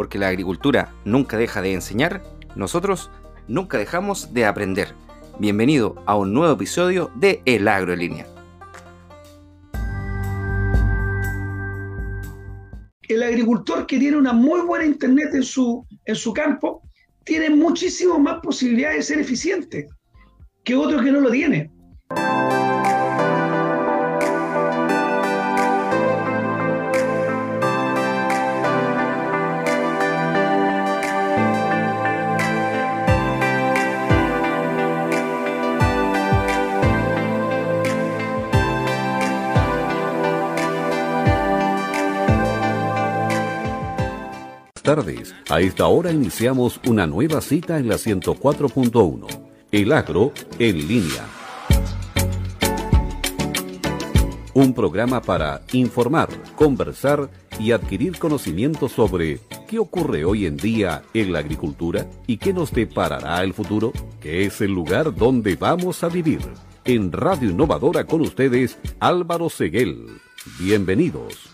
porque la agricultura nunca deja de enseñar, nosotros nunca dejamos de aprender. Bienvenido a un nuevo episodio de El Agro en Línea. El agricultor que tiene una muy buena internet en su, en su campo tiene muchísimas más posibilidades de ser eficiente que otro que no lo tiene. Tardes. A esta hora iniciamos una nueva cita en la 104.1. El agro en línea. Un programa para informar, conversar y adquirir conocimiento sobre qué ocurre hoy en día en la agricultura y qué nos deparará el futuro, que es el lugar donde vamos a vivir. En Radio Innovadora con ustedes, Álvaro Seguel. Bienvenidos.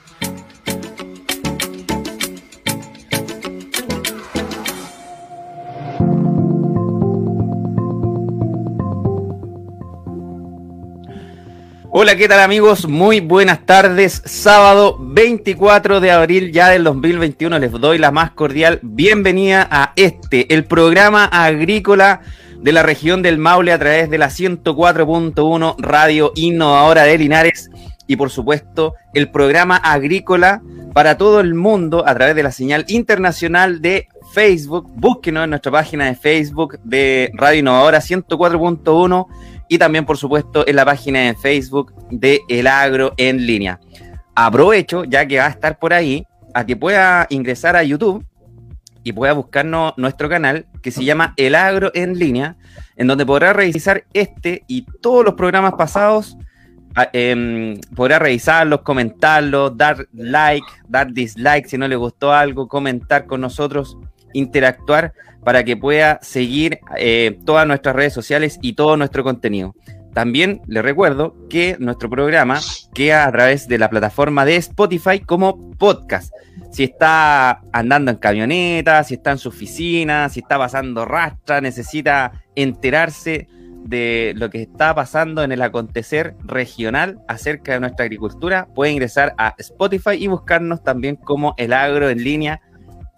Hola, ¿qué tal amigos? Muy buenas tardes. Sábado 24 de abril ya del 2021 les doy la más cordial bienvenida a este, el programa agrícola de la región del Maule a través de la 104.1 Radio Innovadora de Linares y por supuesto el programa agrícola para todo el mundo a través de la señal internacional de Facebook. Búsquenos en nuestra página de Facebook de Radio Innovadora 104.1 y también, por supuesto, en la página de Facebook de El Agro en línea. Aprovecho, ya que va a estar por ahí, a que pueda ingresar a YouTube y pueda buscarnos nuestro canal que se llama El Agro en línea, en donde podrá revisar este y todos los programas pasados. Eh, podrá revisarlos, comentarlos, dar like, dar dislike si no le gustó algo, comentar con nosotros, interactuar para que pueda seguir eh, todas nuestras redes sociales y todo nuestro contenido. También les recuerdo que nuestro programa queda a través de la plataforma de Spotify como podcast. Si está andando en camioneta, si está en su oficina, si está pasando rastra, necesita enterarse de lo que está pasando en el acontecer regional acerca de nuestra agricultura, puede ingresar a Spotify y buscarnos también como el agro en línea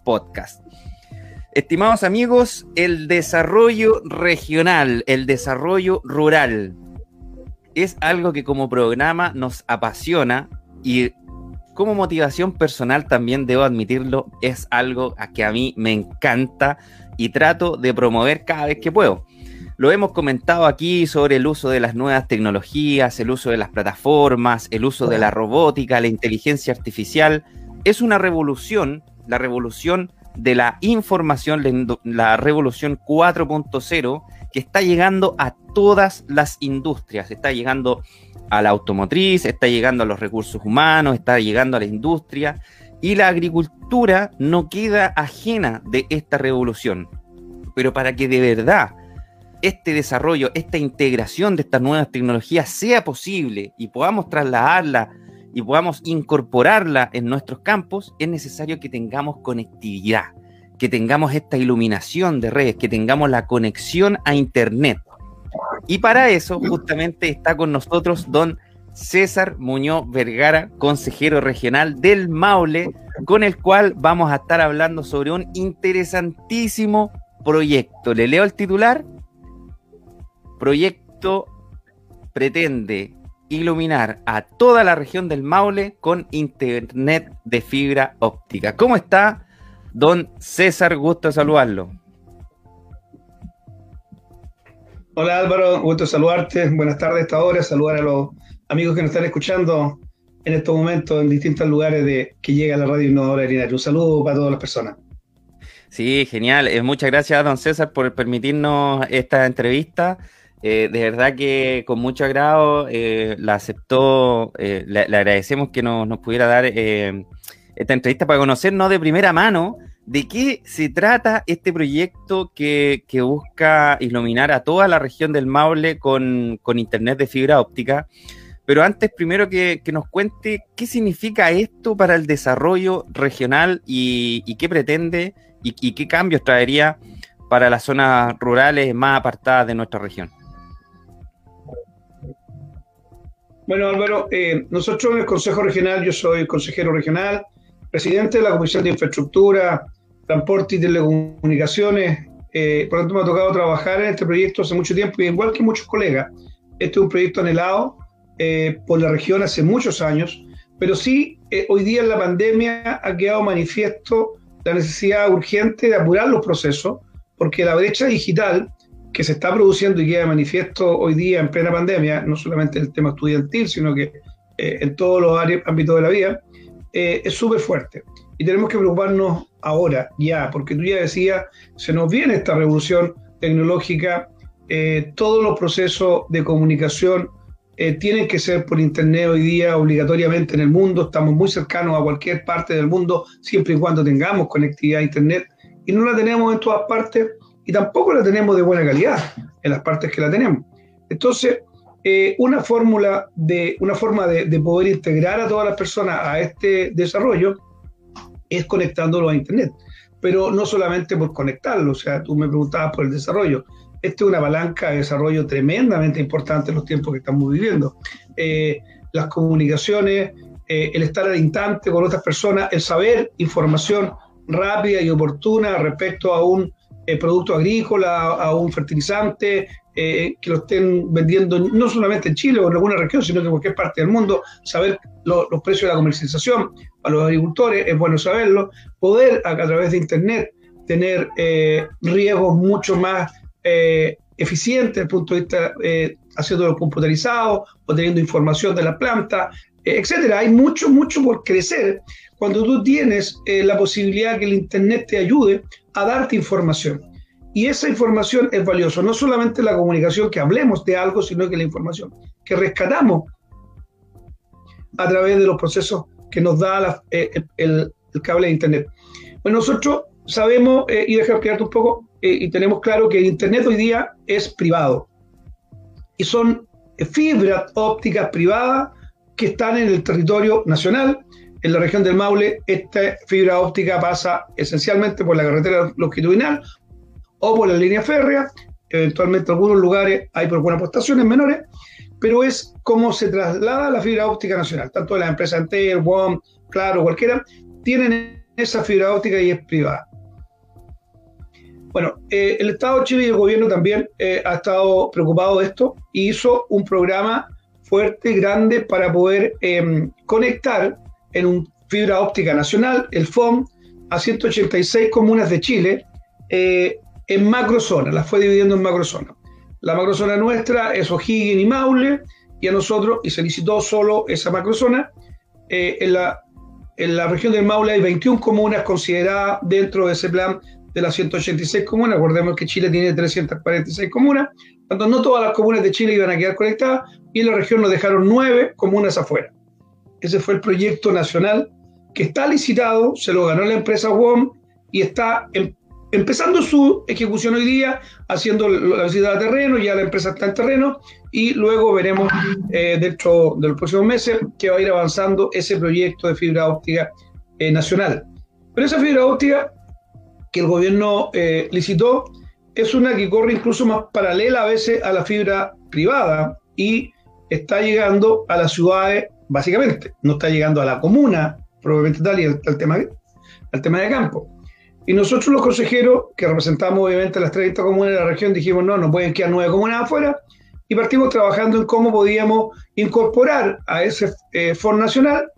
podcast. Estimados amigos, el desarrollo regional, el desarrollo rural, es algo que como programa nos apasiona y como motivación personal también debo admitirlo, es algo a que a mí me encanta y trato de promover cada vez que puedo. Lo hemos comentado aquí sobre el uso de las nuevas tecnologías, el uso de las plataformas, el uso de la robótica, la inteligencia artificial. Es una revolución, la revolución de la información, la, revolución 4.0, que está llegando a todas las industrias, está llegando a la automotriz, está llegando a los recursos humanos, está llegando a la industria, y la agricultura no queda ajena de esta revolución. Pero para que de verdad este desarrollo, esta integración de estas nuevas tecnologías sea posible y podamos trasladarla y podamos incorporarla en nuestros campos, es necesario que tengamos conectividad, que tengamos esta iluminación de redes, que tengamos la conexión a Internet. Y para eso justamente está con nosotros don César Muñoz Vergara, consejero regional del Maule, con el cual vamos a estar hablando sobre un interesantísimo proyecto. Le leo el titular. Proyecto pretende iluminar a toda la región del Maule con internet de fibra óptica. ¿Cómo está, don César? Gusto saludarlo. Hola Álvaro, gusto saludarte. Buenas tardes a esta hora. Saludar a los amigos que nos están escuchando en estos momentos en distintos lugares de que llega la radio innovadora de Un saludo para todas las personas. Sí, genial. Eh, muchas gracias, don César, por permitirnos esta entrevista. Eh, de verdad que con mucho agrado eh, la aceptó, eh, le, agradecemos que nos, pudiera dar esta entrevista para conocernos de primera mano de qué se trata este proyecto que, busca iluminar a toda la región del Maule con, Internet de fibra óptica. Pero antes, primero que, nos cuente qué significa esto para el desarrollo regional y, qué pretende y, qué cambios traería para las zonas rurales más apartadas de nuestra región. Bueno, Álvaro, eh, nosotros en el Consejo Regional, yo soy consejero regional, presidente de la Comisión de Infraestructura, Transporte y Telecomunicaciones. Eh, por lo tanto, me ha tocado trabajar en este proyecto hace mucho tiempo, y igual que muchos colegas. Este es un proyecto anhelado eh, por la región hace muchos años, pero sí, eh, hoy día en la pandemia ha quedado manifiesto la necesidad urgente de apurar los procesos, porque la brecha digital que se está produciendo y queda manifiesto hoy día en plena pandemia, no solamente en el tema estudiantil, sino que en todos los ámbitos de la vida, es súper fuerte. Y tenemos que preocuparnos ahora, ya, porque tú ya decías, se nos viene esta revolución tecnológica, eh, todos los procesos de comunicación eh, tienen que ser por Internet hoy día obligatoriamente en el mundo, estamos muy cercanos a cualquier parte del mundo, siempre y cuando tengamos conectividad a Internet, y no la tenemos en todas partes, y tampoco la tenemos de buena calidad en las partes que la tenemos. Entonces, eh, una fórmula de una forma de, de poder integrar a todas las personas a este desarrollo es conectándolo a Internet. Pero no solamente por conectarlo, o sea, tú me preguntabas por el desarrollo. Esta es una palanca de desarrollo tremendamente importante en los tiempos que estamos viviendo. Eh, las comunicaciones, eh, el estar al instante con otras personas, el saber información rápida y oportuna respecto a un eh, producto agrícola, a un fertilizante, que lo estén vendiendo no solamente en Chile o en alguna región, sino en cualquier parte del mundo, saber los precios de la comercialización, a los agricultores, es bueno saberlo, poder a, través de Internet tener eh, riesgos mucho más eh, eficientes desde el punto de vista eh, haciéndolo computarizado o teniendo información de la planta, eh, etcétera. Hay mucho, mucho por crecer cuando tú tienes la posibilidad que el Internet te ayude a darte información. Y esa información es valiosa, no solamente la comunicación que hablemos de algo, sino que la información que rescatamos a través de los procesos que nos da eh, el, cable de Internet. Bueno, nosotros sabemos, eh, y déjame explicarte un poco, eh, y tenemos claro que el Internet hoy día es privado. Y son fibras ópticas privadas que están en el territorio nacional. En la región del Maule, esta fibra óptica pasa esencialmente por la carretera longitudinal o por la línea férrea. Eventualmente en algunos lugares hay por algunas postaciones menores, pero es cómo se traslada la fibra óptica nacional. Tanto las empresas Antel, WOM, Claro, cualquiera, tienen esa fibra óptica y es privada. Bueno, eh, el Estado Chile y el gobierno también eh, ha estado preocupado de esto y hizo un programa fuerte, grande, para poder em, conectar en un fibra óptica nacional, el FOM, a 186 comunas de Chile eh, en macrozonas, las fue dividiendo en macrozonas. La macrozona nuestra es O'Higgins y Maule, y a nosotros, y se licitó solo esa macrozona. Eh, en, la, en la región del Maule hay 21 comunas consideradas dentro de ese plan de las 186 comunas. Recordemos que Chile tiene 346 comunas, tanto no todas las comunas de Chile iban a quedar conectadas, y en la región nos dejaron nueve comunas afuera. Ese fue el proyecto nacional que está licitado, se lo ganó la empresa WOM y está en empezando su ejecución hoy día, haciendo la visita de terreno, ya la empresa está en terreno, y luego veremos eh, dentro de los próximos meses que va a ir avanzando ese proyecto de fibra óptica eh, nacional. Pero esa fibra óptica que el gobierno eh, licitó es una que corre incluso más paralela a veces a la fibra privada y está llegando a las ciudades, básicamente, no está llegando a la comuna, probablemente tal, y al tema, al tema de campo. Y nosotros los consejeros, que representamos obviamente las 30 comunas de la región, dijimos, no, no pueden quedar nueve comunas afuera, y partimos trabajando en cómo podíamos incorporar a ese eh, Foro Nacional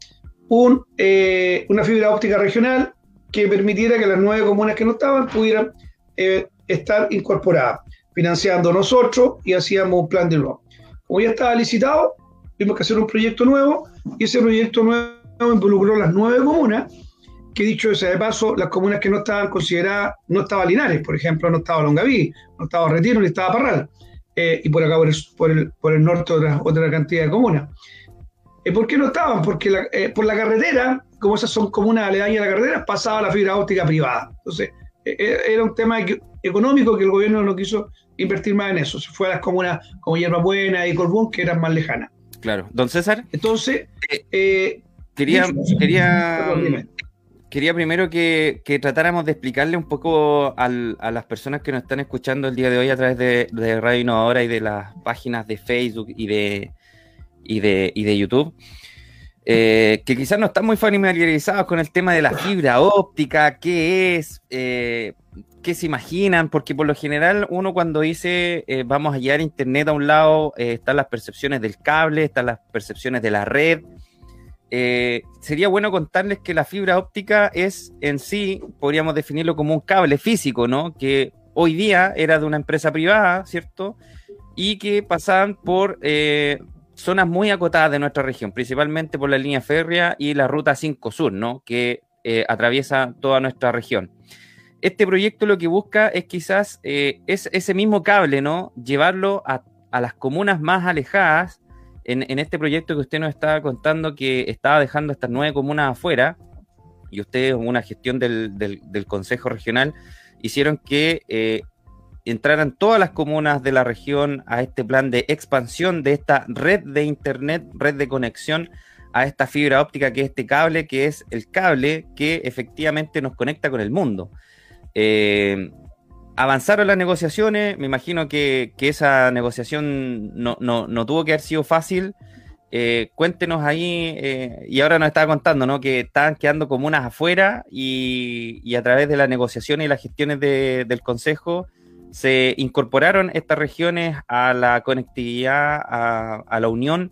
eh, una fibra óptica regional que permitiera que las nueve comunas que no estaban pudieran eh, estar incorporadas, financiando nosotros y hacíamos un plan de nuevo. Como ya estaba licitado, tuvimos que hacer un proyecto nuevo y ese proyecto nuevo involucró las nueve comunas que dicho sea de paso, las comunas que no estaban consideradas, no estaba Linares, por ejemplo, no estaba Longaví, no estaba Retiro, ni estaba Parral, eh, y por acá por el, norte otra, otra cantidad de comunas. Eh, ¿Por qué no estaban? Porque eh, por la carretera, como esas son comunas aledañas a la carretera, pasaba la fibra óptica privada. Entonces, era un tema económico que el gobierno no quiso invertir más en eso. Se fue a las comunas como Hierba Buena y Colbún, que eran más lejanas. Claro. Don César. Entonces, eh, eh, quería, quería, quería primero que, tratáramos de explicarle un poco a las personas que nos están escuchando el día de hoy a través de, Radio Innovadora y de las páginas de Facebook y de, y de, y de YouTube. Eh, que quizás no están muy familiarizados con el tema de la fibra óptica, qué es, eh, qué se imaginan, porque por lo general uno cuando dice eh, vamos a llevar internet a un lado, están las percepciones del cable, están las percepciones de la red, eh, sería bueno contarles que la fibra óptica es en sí, podríamos definirlo como un cable físico, ¿no? Que hoy día era de una empresa privada, ¿cierto? Y que pasaban por eh, zonas muy acotadas de nuestra región, principalmente por la línea férrea y la ruta 5 Sur, ¿no? Que eh, atraviesa toda nuestra región. Este proyecto lo que busca es quizás es ese mismo cable, ¿no? Llevarlo a, a las comunas más alejadas en, este proyecto que usted nos estaba contando que estaba dejando estas nueve comunas afuera, y ustedes, una gestión del, Consejo Regional, hicieron que eh, entraran todas las comunas de la región a este plan de expansión de esta red de Internet, red de conexión a esta fibra óptica, que es este cable, que es el cable que efectivamente nos conecta con el mundo. Eh, avanzaron las negociaciones, me imagino que, esa negociación no, tuvo que haber sido fácil. Eh, cuéntenos ahí, eh, y ahora nos estaba contando, ¿no? Que estaban quedando comunas afuera y, a través de las negociaciones y las gestiones del Consejo se incorporaron estas regiones a la conectividad, a, la unión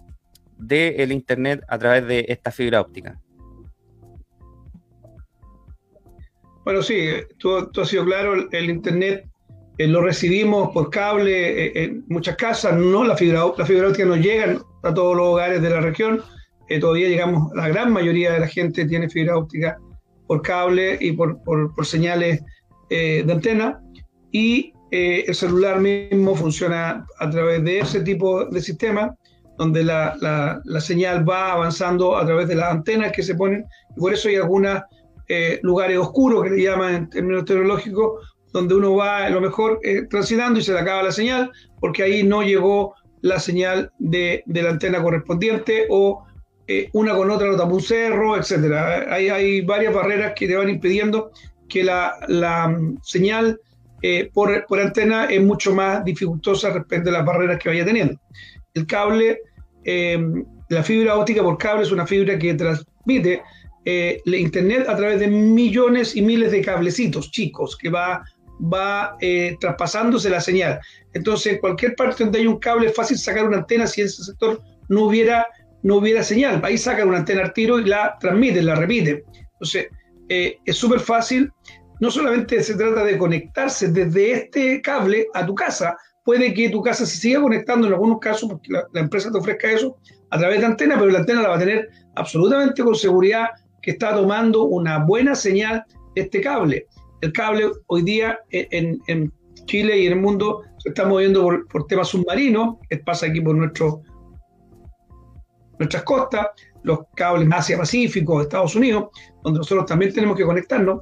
del Internet a través de esta fibra óptica. Bueno, sí, todo, ha sido claro, el, Internet eh, lo recibimos por cable eh, en muchas casas, no la fibra, la fibra óptica no llega a todos los hogares de la región, eh, todavía llegamos, la gran mayoría de la gente tiene fibra óptica por cable y por, por, señales de antena, y el celular mismo funciona a través de ese tipo de sistema, donde la, la, la señal va avanzando a través de las antenas que se ponen, y por eso hay algunas eh, lugares oscuros, que le llaman en términos tecnológicos, donde uno va a lo mejor eh, transitando y se le acaba la señal, porque ahí no llegó la señal de, la antena correspondiente o eh, una con otra no tapa un cerro, etc. Hay, varias barreras que te van impidiendo que la, mm, señal por, por, antena es mucho más dificultosa respecto a las barreras que vaya teniendo. El cable, la fibra óptica por cable es una fibra que transmite eh, Internet a través de millones y miles de cablecitos chicos que va, va eh, traspasándose la señal. Entonces, en cualquier parte donde hay un cable es fácil sacar una antena si en ese sector no hubiera, no hubiera señal. Ahí sacan una antena al tiro y la transmiten, la repiten. Entonces, eh, es súper fácil. No solamente se trata de conectarse desde este cable a tu casa, puede que tu casa se siga conectando en algunos casos, porque la, la empresa te ofrezca eso a través de antena, pero la antena la va a tener absolutamente con seguridad que está tomando una buena señal este cable. El cable hoy día en, Chile y en el mundo se está moviendo por, temas submarinos, que pasa aquí por nuestro, nuestras costas, los cables Asia-Pacífico, Estados Unidos, donde nosotros también tenemos que conectarnos.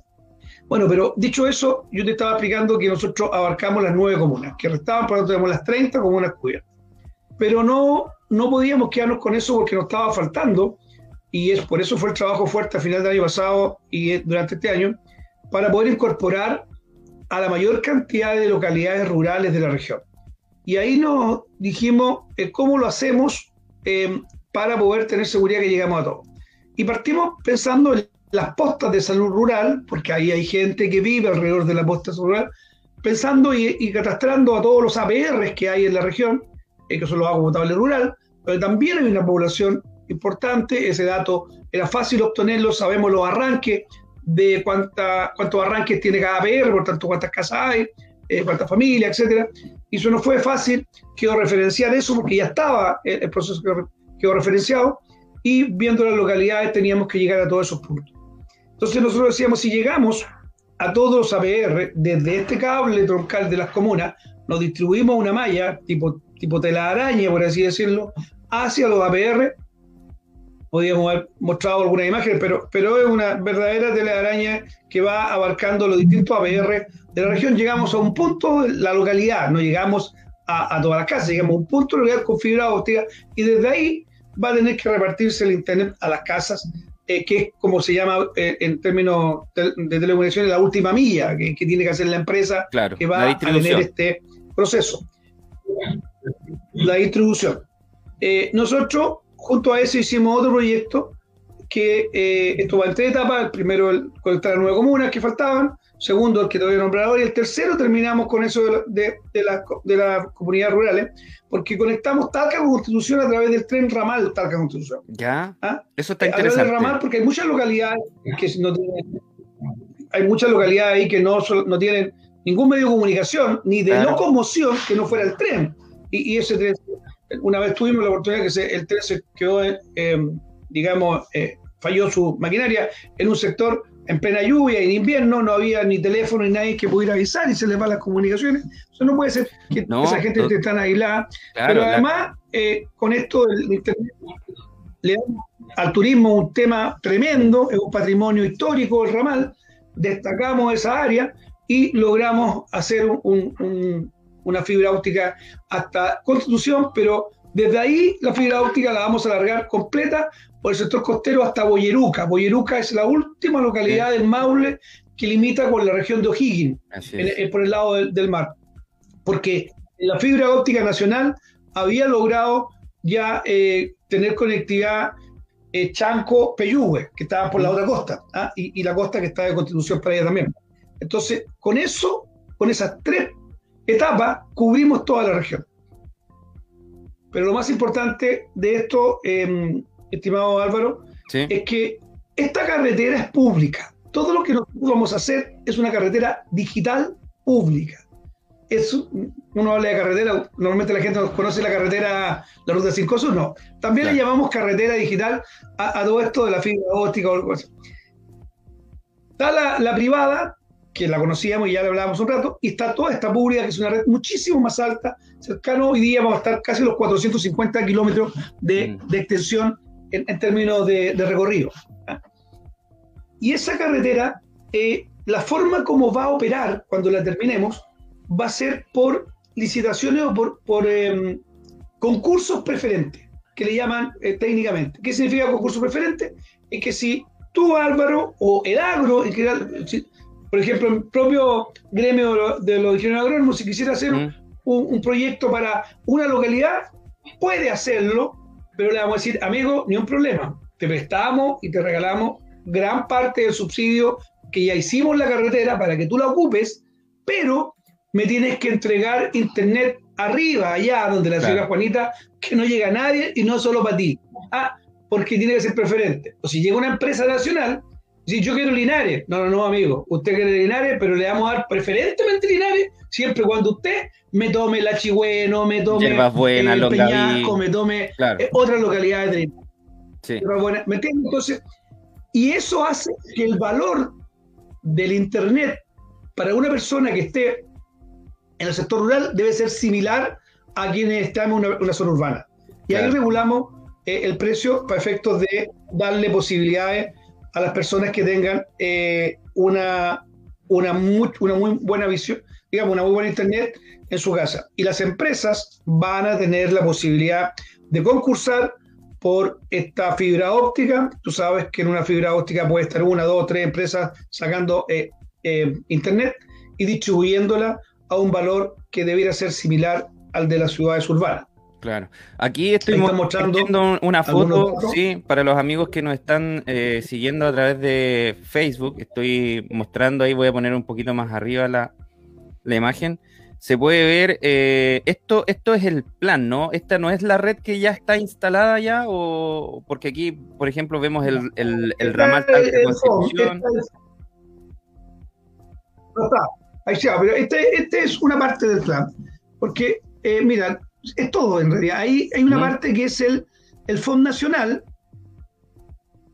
Bueno, pero dicho eso, yo te estaba explicando que nosotros abarcamos las nueve comunas, que restaban, por lo tanto tenemos las 30 comunas cubiertas. Pero no, no podíamos quedarnos con eso porque nos estaba faltando y es por eso fue el trabajo fuerte a final del año pasado y durante este año, para poder incorporar a la mayor cantidad de localidades rurales de la región. Y ahí nos dijimos eh, cómo lo hacemos em, para poder tener seguridad que llegamos a todos. Y partimos pensando en las postas de salud rural, porque ahí hay gente que vive alrededor de la posta rural, pensando y, catastrando a todos los APRs que hay en la región, eh, que son los agua potable rural, pero también hay una población importante, ese dato era fácil obtenerlo, sabemos los arranques de cuánta, cuántos arranques tiene cada PR, por tanto cuántas casas hay, eh, cuántas familias, etcétera. Y eso no fue fácil, quedó referenciar eso porque ya estaba el, proceso quedó, referenciado y viendo las localidades teníamos que llegar a todos esos puntos. Entonces nosotros decíamos, si llegamos a todos los APR desde este cable troncal de las comunas, nos distribuimos una malla tipo, tipo telaraña, por así decirlo, hacia los APR, podíamos haber mostrado alguna imagen, pero, pero es una verdadera telaraña que va abarcando los distintos APR de la región. Llegamos a un punto, la localidad, no llegamos a, a todas las casas, llegamos a un punto de localidad con fibra óptica y desde ahí va a tener que repartirse el Internet a las casas, eh, que es como se llama eh, en términos de, telecomunicaciones la última milla que, tiene que hacer la empresa que va a tener este proceso. La distribución. Eh, nosotros, junto a eso, hicimos otro proyecto que esto va en tres etapas. El primero, el conectar a nueve comunas que faltaban segundo el que te voy a nombrar ahora, y el tercero terminamos con eso de, de, de las comunidades rurales, porque conectamos Talca con Constitución a través del tren ramal Talca Constitución. Ya, ¿Ah? eso está interesante. A través del ramal, porque hay muchas localidades que no tienen, hay muchas localidades ahí que no, no tienen ningún medio de comunicación, ni de locomoción que no fuera el tren. Y, ese tren, una vez tuvimos la oportunidad que se, el tren se quedó, digamos, eh, falló su maquinaria en un sector en plena lluvia, en invierno, no había ni teléfono ni nadie que pudiera avisar y se les van las comunicaciones. Eso no puede ser que esa gente esté tan aislada. Pero además, eh, con esto del Internet, le damos al turismo un tema tremendo, es un patrimonio histórico el ramal, destacamos esa área y logramos hacer una fibra óptica hasta Constitución, pero desde ahí la fibra óptica la vamos a alargar completa por el sector costero hasta Boyeruca. Boyeruca es la última localidad del Maule que limita con la región de O'Higgins, por el lado del, mar. Porque la fibra óptica nacional había logrado ya eh, tener conectividad eh, Chanco-Peyúgue, que estaba por la otra costa, ¿ah? y, la costa que está de Constitución para ella también. Entonces, con eso, con esas tres etapas, cubrimos toda la región. Pero lo más importante de esto, em, estimado Álvaro, es que esta carretera es pública. Todo lo que nosotros vamos a hacer es una carretera digital pública. Es, uno habla de carretera, normalmente la gente conoce la carretera, la ruta 5 Sur, no. También le llamamos carretera digital a, todo esto de la fibra óptica o algo así. Está la, la privada, que la conocíamos y ya le hablábamos un rato, y está toda esta pública, que es una red muchísimo más alta, cercano hoy día vamos a estar casi los 450 kilómetros de, mm. de, extensión en, términos de, recorrido. Y esa carretera, eh, la forma como va a operar cuando la terminemos, va a ser por licitaciones o por, por em, concursos preferentes, que le llaman eh, técnicamente. ¿Qué significa concurso preferente? Es que si tú, Álvaro, o el agro, en general, por ejemplo, el propio gremio de los ingenieros agrónomos, si quisiera hacer mm. un, proyecto para una localidad, puede hacerlo, pero le vamos a decir, amigo, ni un problema. Te prestamos y te regalamos gran parte del subsidio que ya hicimos la carretera para que tú la ocupes, pero me tienes que entregar internet arriba, allá donde la ciudad Juanita, que no llega a nadie y no solo para ti. Ah, porque tiene que ser preferente. O si llega una empresa nacional, si yo quiero Linares, no, no, no, amigo, usted quiere Linares, pero le vamos a dar preferentemente Linares siempre cuando usted me tome la Chigüeno, me tome buena, el Peñasco, me tome eh, otras localidades de sí. ¿Me entiendes? Entonces, y eso hace que el valor del Internet para una persona que esté en el sector rural debe ser similar a quienes están en una, zona urbana. Y ahí regulamos eh, el precio para efectos de darle posibilidades a las personas que tengan eh, una, una, muy, buena visión, digamos, una muy buena internet en su casa. Y las empresas van a tener la posibilidad de concursar por esta fibra óptica. Tú sabes que en una fibra óptica puede estar una, dos, tres empresas sacando eh, eh, internet y distribuyéndola a un valor que debiera ser similar al de las ciudades urbanas. Claro. Aquí estoy mostrando una foto, sí, para los amigos que nos están eh, siguiendo a través de Facebook. Estoy mostrando ahí, voy a poner un poquito más arriba la, imagen. Se puede ver, eh, esto, esto es el plan, ¿no? Esta no es la red que ya está instalada ya, o porque aquí, por ejemplo, vemos el, el, el ramal de Constitución. No está, ahí está, pero este, este es una parte del plan. Porque, eh, mira, es todo en realidad. Ahí hay una parte que es el, el Fondo Nacional,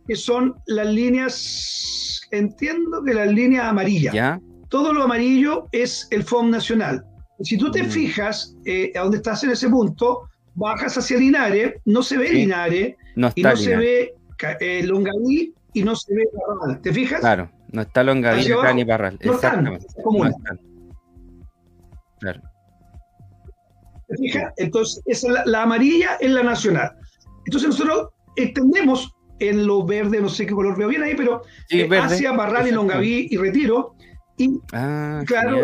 que son las líneas, entiendo que las líneas amarillas. Todo lo amarillo es el Fondo Nacional. Si tú te mm. fijas eh, a dónde estás en ese punto, bajas hacia Linares, no se ve Linares, y no se ve eh, Longaví y no se ve Parral. ¿Te fijas? Claro, no está Longaví ni Parral. No Exactamente. no están. Claro. Entonces, la, amarilla es la nacional. Entonces nosotros extendemos en lo verde, no sé qué color veo bien ahí, pero eh, hacia Barral y Longaví y Retiro. Y, ah, claro,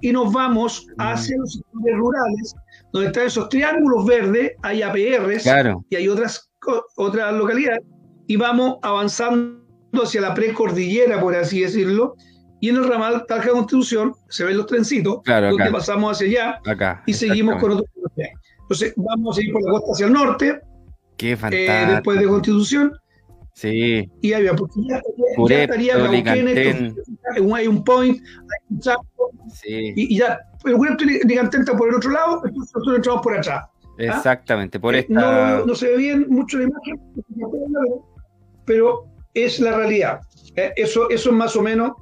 y, nos vamos mm. hacia los sectores rurales, donde están esos triángulos verdes, hay APRs y hay otras, otras localidades, y vamos avanzando hacia la precordillera, por así decirlo, y en el ramal Talca Constitución se ven los trencitos, claro, donde pasamos hacia allá acá, y seguimos con otros. Entonces vamos a ir por la costa hacia el norte, Qué eh, después de Constitución, Sí. Y había, porque ya, ya estaría hay un point, hay un chapo, sí. y, y, ya, pero bueno, Licantén está por el otro lado, entonces nosotros entramos por atrás. ¿ah? Exactamente, por eh, esta... No, no, se ve bien mucho la imagen, pero es la realidad. Eh, eso, eso es más o menos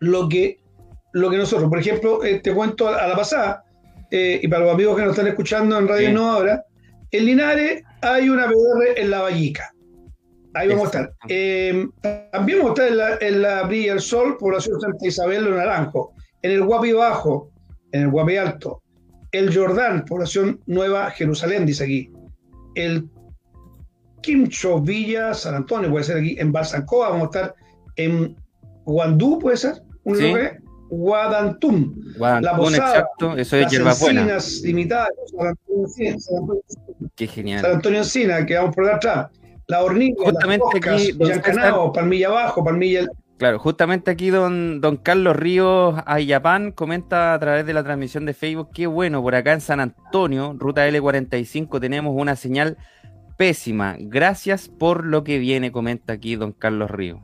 lo que, lo que nosotros, por ejemplo, eh, te cuento a, la pasada, y para los amigos que nos están escuchando en Radio No ahora, en Linares hay una PR en La Vallica. Ahí vamos a estar. Eh, también vamos a estar en la, Brilla del Sol, población Santa Isabel de Naranjo. En el Guapi Bajo, en el Guapi Alto. El Jordán, población Nueva Jerusalén, dice aquí. El Quimcho, Villa, San Antonio, puede ser aquí. En Balsancoa, vamos a estar en Guandú, puede ser. Un sí. Guadantum. la Posada, exacto, eso es las Encinas limitadas, San Antonio Encina, Qué genial. San Antonio Encina, que vamos por atrás la hornilla, justamente aquí, Palmilla Abajo, Palmilla... Claro, justamente aquí don, don Carlos Ríos Ayapán comenta a través de la transmisión de Facebook, qué bueno, por acá en San Antonio, ruta L45, tenemos una señal pésima. Gracias por lo que viene, comenta aquí don Carlos Ríos.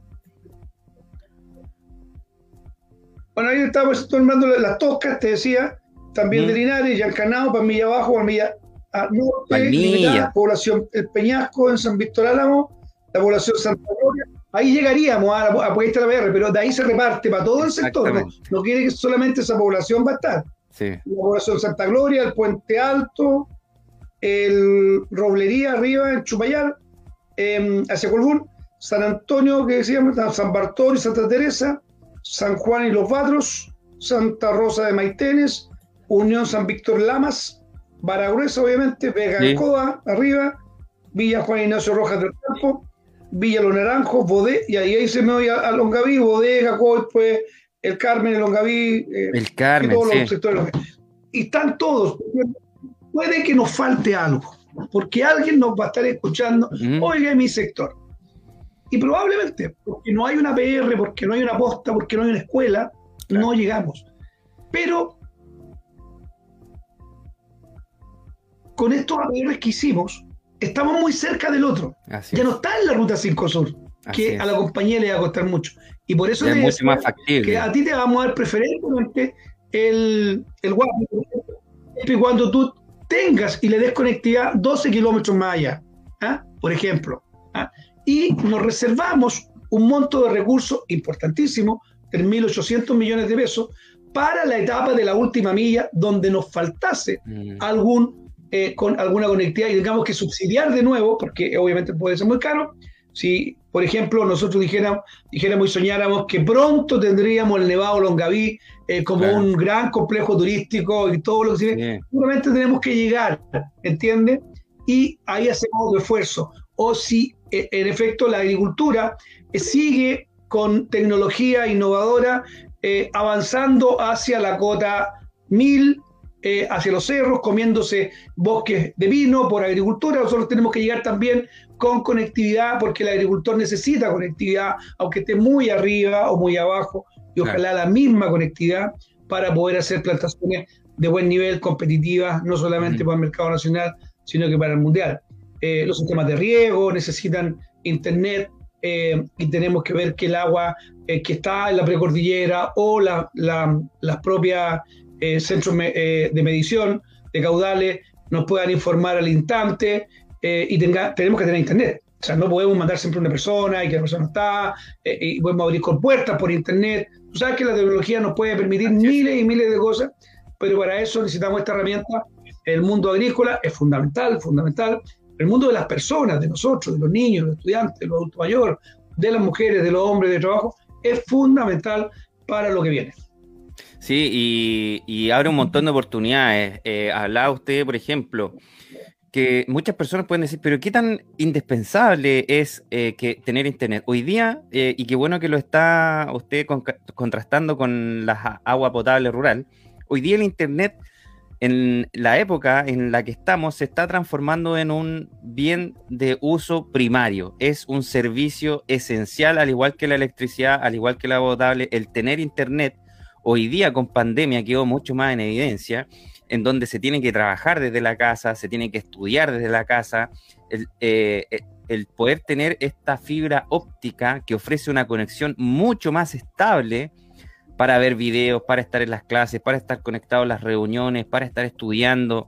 Bueno, ahí estamos tomando las toscas, te decía, también de Linares, Yancanao, Palmilla Abajo, Palmilla a norte, población El Peñasco en San Víctor Álamo, la población Santa Gloria. Ahí llegaríamos a la, a la BR, pero de ahí se reparte para todo el sector. No, quiere que solamente esa población va a estar. La población Santa Gloria, el Puente Alto, el Roblería arriba en Chupayar, em, hacia Colbún, San Antonio, que decíamos, San Bartolo y Santa Teresa, San Juan y los Badros, Santa Rosa de Maitenes, Unión San Víctor Lamas, Baragruesa, obviamente, Vega sí. arriba, Villa Juan Ignacio Rojas del Campo, Villa Los Naranjos, Bodé, y ahí, ahí se me oye a, Longaví, Bodega, después el Carmen, el Longaví, eh, el Carmen, y todos los sectores. Y están todos. Puede que nos falte algo, porque alguien nos va a estar escuchando, oiga, mi sector. Y probablemente, porque no hay una PR, porque no hay una posta, porque no hay una escuela, no llegamos. Pero con estos APRs que hicimos, estamos muy cerca del otro. ya no está en la ruta 5 Sur, que a la compañía le va a costar mucho. Y por eso es más factible. que a ti te vamos a dar preferentemente el, el y cuando tú tengas y le des conectividad 12 kilómetros más allá, ¿ah? por ejemplo. ¿ah? Y nos reservamos un monto de recursos importantísimo, 3.800 millones de pesos, para la etapa de la última milla donde nos faltase mm. algún eh, con alguna conectividad y tengamos que subsidiar de nuevo, porque obviamente puede ser muy caro, si, por ejemplo, nosotros dijéramos, dijéramos y soñáramos que pronto tendríamos el Nevado Longaví eh, como un gran complejo turístico y todo lo que se seguramente tenemos que llegar, ¿entiende? Y ahí hacemos otro esfuerzo. O si, en efecto, la agricultura sigue con tecnología innovadora avanzando hacia la cota 1000 eh, hacia los cerros, comiéndose bosques de vino por agricultura. Nosotros tenemos que llegar también con conectividad, porque el agricultor necesita conectividad, aunque esté muy arriba o muy abajo, y ojalá la misma conectividad para poder hacer plantaciones de buen nivel, competitivas, no solamente para el mercado nacional, sino que para el mundial. Eh, los sistemas de riego necesitan internet, eh, y tenemos que ver que el agua que está en la precordillera o la, las propias eh, centros eh, de medición de caudales nos puedan informar al instante eh, y tenga, tenemos que tener internet. O sea, no podemos mandar siempre una persona y que la persona está, y podemos abrir con puertas por internet. Tú sabes que la tecnología nos puede permitir miles y miles de cosas, pero para eso necesitamos esta herramienta. El mundo agrícola es fundamental, fundamental. El mundo de las personas, de nosotros, de los niños, de los estudiantes, de los adultos mayores, de las mujeres, de los hombres de trabajo, es fundamental para lo que viene. Sí, y, abre un montón de oportunidades. Eh, hablaba usted, por ejemplo, que muchas personas pueden decir, pero qué tan indispensable es eh, que tener internet hoy día, eh, y qué bueno que lo está usted contrastando con la agua potable rural. Hoy día el internet, en la época en la que estamos, se está transformando en un bien de uso primario. Es un servicio esencial, al igual que la electricidad, al igual que la potable. El tener internet hoy día con pandemia quedó mucho más en evidencia en donde se tiene que trabajar desde la casa, se tiene que estudiar desde la casa, el, eh, eh, poder tener esta fibra óptica que ofrece una conexión mucho más estable para ver videos, para estar en las clases, para estar conectado a las reuniones, para estar estudiando.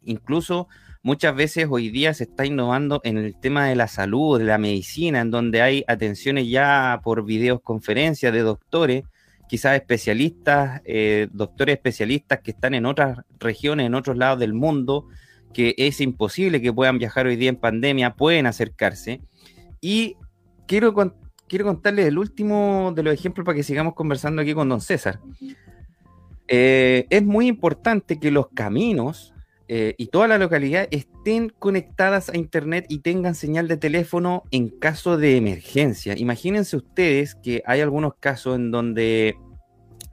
Incluso muchas veces hoy día se está innovando en el tema de la salud, de la medicina, en donde hay atenciones ya por videoconferencias de doctores quizás especialistas, eh, doctores especialistas que están en otras regiones, en otros lados del mundo, que es imposible que puedan viajar hoy día en pandemia, pueden acercarse. Y quiero, quiero contarles el último de los ejemplos para que sigamos conversando aquí con don César. Eh, es muy importante que los caminos eh, y toda la localidad estén conectadas a internet y tengan señal de teléfono en caso de emergencia. Imagínense ustedes que hay algunos casos en donde